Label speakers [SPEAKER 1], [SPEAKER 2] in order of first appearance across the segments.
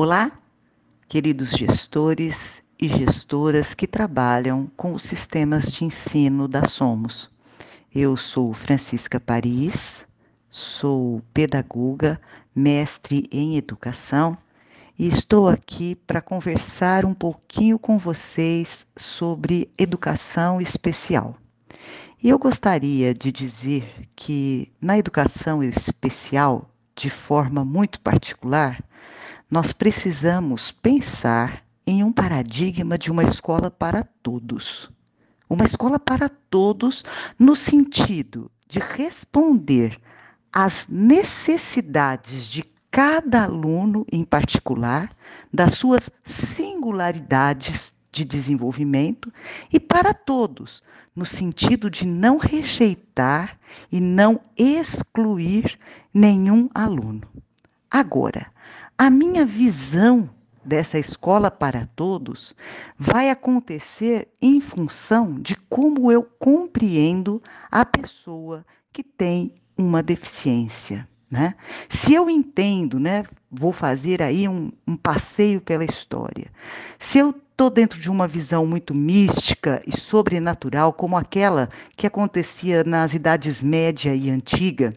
[SPEAKER 1] Olá, queridos gestores e gestoras que trabalham com os sistemas de ensino da Somos. Eu sou Francisca Paris, sou pedagoga, mestre em educação e estou aqui para conversar um pouquinho com vocês sobre educação especial. E eu gostaria de dizer que na educação especial, de forma muito particular, nós precisamos pensar em um paradigma de uma escola para todos. Uma escola para todos, no sentido de responder às necessidades de cada aluno em particular, das suas singularidades de desenvolvimento e para todos, no sentido de não rejeitar e não excluir nenhum aluno. Agora, a minha visão dessa escola para todos vai acontecer em função de como eu compreendo a pessoa que tem uma deficiência. Né? Se eu entendo, né, vou fazer aí um, um passeio pela história. Se eu estou dentro de uma visão muito mística e sobrenatural, como aquela que acontecia nas idades média e antiga,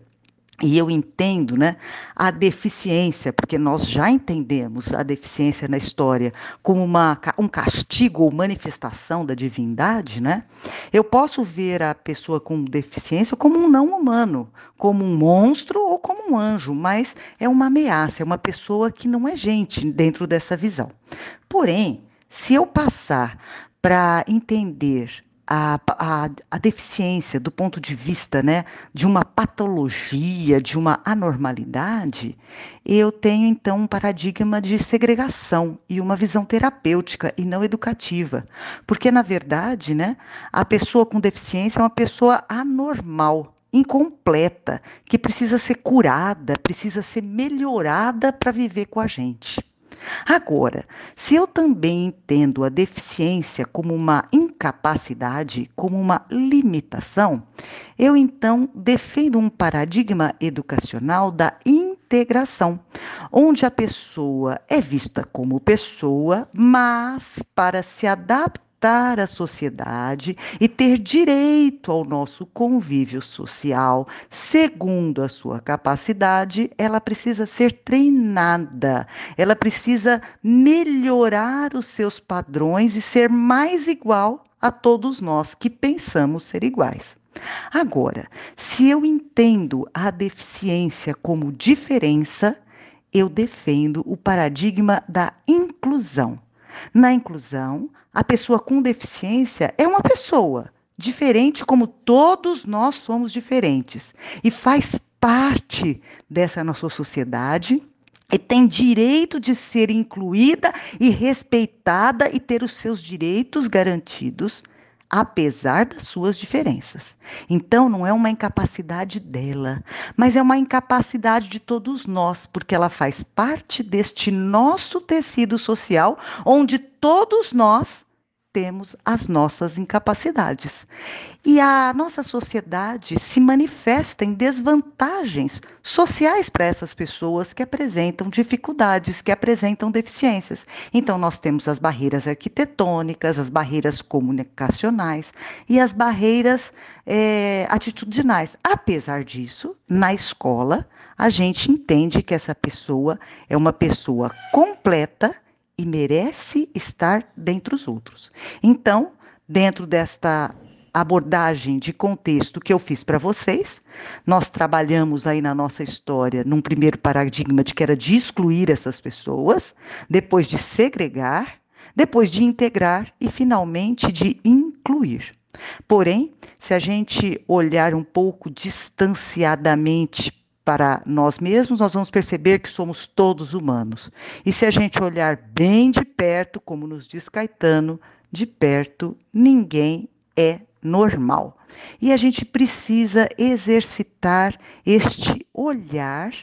[SPEAKER 1] e eu entendo né, a deficiência, porque nós já entendemos a deficiência na história como uma, um castigo ou manifestação da divindade, né? Eu posso ver a pessoa com deficiência como um não humano, como um monstro ou como um anjo, mas é uma ameaça, é uma pessoa que não é gente dentro dessa visão. Porém, se eu passar para entender a, a, a, deficiência do ponto de vista né, de uma patologia, de uma anormalidade, eu tenho então um paradigma de segregação e uma visão terapêutica e não educativa. Porque, na verdade, né, a pessoa com deficiência é uma pessoa anormal incompleta, que precisa ser curada, precisa ser melhorada para viver com a gente. Agora, se eu também entendo a deficiência como uma incapacidade, como uma limitação, eu então defendo um paradigma educacional da integração, onde a pessoa é vista como pessoa, mas para se adaptar adaptar à sociedade e ter direito ao nosso convívio social, segundo a sua capacidade, ela precisa ser treinada, ela precisa melhorar os seus padrões e ser mais igual a todos nós que pensamos ser iguais. Agora, se eu entendo a deficiência como diferença, eu defendo o paradigma da inclusão. Na inclusão, a pessoa com deficiência é uma pessoa diferente, como todos nós somos diferentes, e faz parte dessa nossa sociedade e tem direito de ser incluída e respeitada e ter os seus direitos garantidos apesar das suas diferenças. Então, não é uma incapacidade dela, mas é uma incapacidade de todos nós, porque ela faz parte deste nosso tecido social, onde todos nós temos as nossas incapacidades. E a nossa sociedade se manifesta em desvantagens sociais para essas pessoas que apresentam dificuldades, que apresentam deficiências. Então, nós temos as barreiras arquitetônicas, as barreiras comunicacionais e as barreiras é, atitudinais. Apesar disso, na escola, a gente entende que essa pessoa é uma pessoa completa e merece estar dentre os outros. Então, dentro desta abordagem de contexto que eu fiz para vocês, nós trabalhamos aí na nossa história num primeiro paradigma de que era de excluir essas pessoas, depois de segregar, depois de integrar e finalmente de incluir. Porém, se a gente olhar um pouco distanciadamente para nós mesmos, nós vamos perceber que somos todos humanos. E se a gente olhar bem de perto, como nos diz Caetano, de perto ninguém é normal. E a gente precisa exercitar este olhar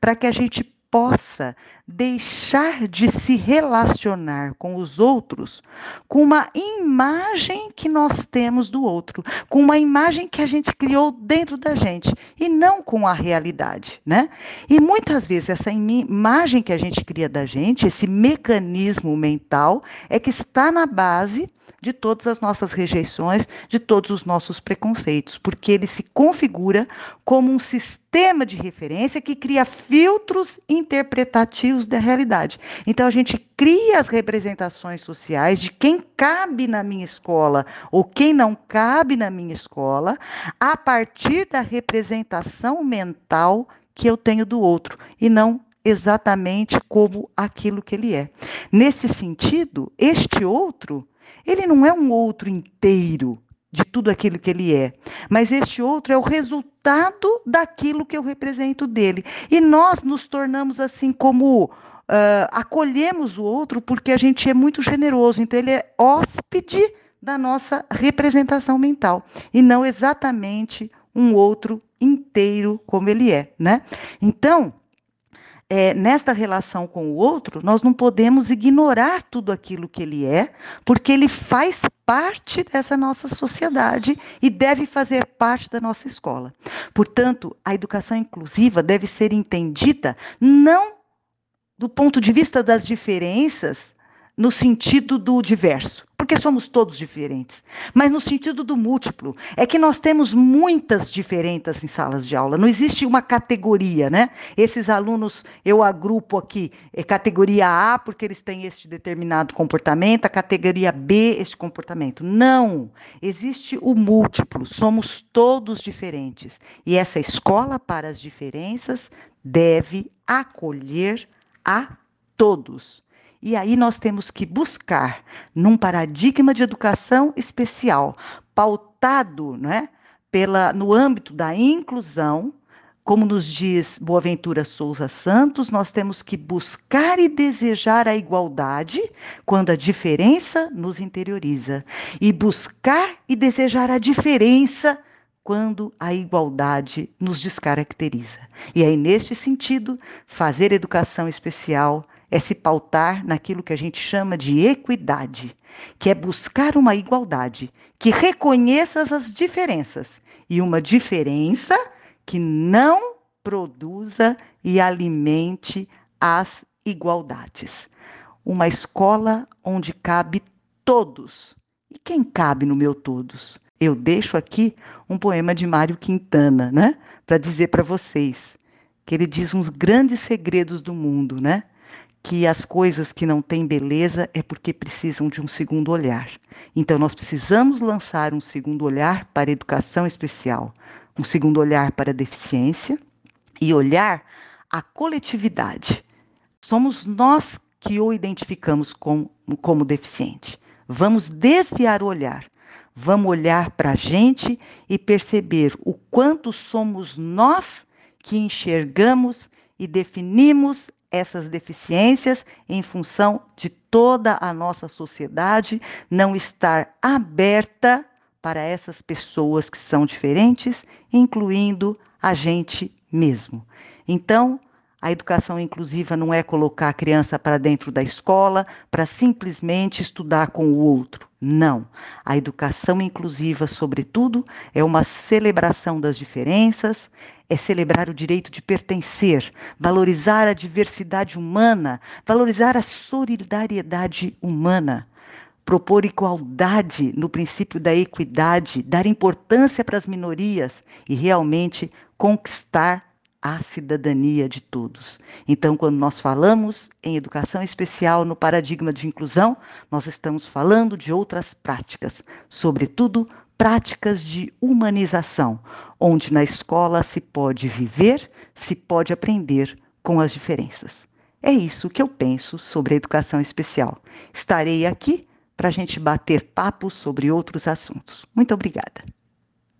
[SPEAKER 1] para que a gente possa deixar de se relacionar com os outros com uma imagem que nós temos do outro, com uma imagem que a gente criou dentro da gente e não com a realidade, né? E muitas vezes essa imagem que a gente cria da gente, esse mecanismo mental é que está na base de todas as nossas rejeições, de todos os nossos preconceitos, porque ele se configura como um sistema de referência que cria filtros interpretativos da realidade. Então a gente cria as representações sociais de quem cabe na minha escola ou quem não cabe na minha escola a partir da representação mental que eu tenho do outro e não exatamente como aquilo que ele é. Nesse sentido, este outro ele não é um outro inteiro de tudo aquilo que ele é, mas este outro é o resultado daquilo que eu represento dele. E nós nos tornamos assim como Uh, acolhemos o outro porque a gente é muito generoso, então ele é hóspede da nossa representação mental e não exatamente um outro inteiro como ele é, né? Então, é, nesta relação com o outro, nós não podemos ignorar tudo aquilo que ele é, porque ele faz parte dessa nossa sociedade e deve fazer parte da nossa escola. Portanto, a educação inclusiva deve ser entendida não do ponto de vista das diferenças, no sentido do diverso, porque somos todos diferentes, mas no sentido do múltiplo. É que nós temos muitas diferenças em salas de aula, não existe uma categoria, né? Esses alunos eu agrupo aqui, é categoria A, porque eles têm este determinado comportamento, a categoria B, este comportamento. Não! Existe o múltiplo, somos todos diferentes. E essa escola para as diferenças deve acolher a todos e aí nós temos que buscar num paradigma de educação especial, pautado né, pela, no âmbito da inclusão, como nos diz Boaventura Souza Santos, nós temos que buscar e desejar a igualdade quando a diferença nos interioriza, e buscar e desejar a diferença quando a igualdade nos descaracteriza. E aí, neste sentido, fazer educação especial é se pautar naquilo que a gente chama de equidade, que é buscar uma igualdade que reconheça as diferenças e uma diferença que não produza e alimente as igualdades. Uma escola onde cabe todos. E quem cabe no meu todos? Eu deixo aqui um poema de Mário Quintana, né, para dizer para vocês que ele diz uns grandes segredos do mundo, né? Que as coisas que não têm beleza é porque precisam de um segundo olhar. Então, nós precisamos lançar um segundo olhar para a educação especial, um segundo olhar para a deficiência e olhar a coletividade. Somos nós que o identificamos com, como deficiente. Vamos desviar o olhar. Vamos olhar para a gente e perceber o quanto somos nós que enxergamos e definimos essas deficiências em função de toda a nossa sociedade não estar aberta para essas pessoas que são diferentes, incluindo a gente mesmo. Então, a educação inclusiva não é colocar a criança para dentro da escola para simplesmente estudar com o outro. Não. A educação inclusiva, sobretudo, é uma celebração das diferenças, é celebrar o direito de pertencer, valorizar a diversidade humana, valorizar a solidariedade humana propor igualdade no princípio da equidade, dar importância para as minorias e realmente conquistar a cidadania de todos. Então, quando nós falamos em educação especial no paradigma de inclusão, nós estamos falando de outras práticas, sobretudo práticas de humanização, onde na escola se pode viver, se pode aprender com as diferenças. É isso que eu penso sobre a educação especial. Estarei aqui para a gente bater papo sobre outros assuntos. Muito obrigada.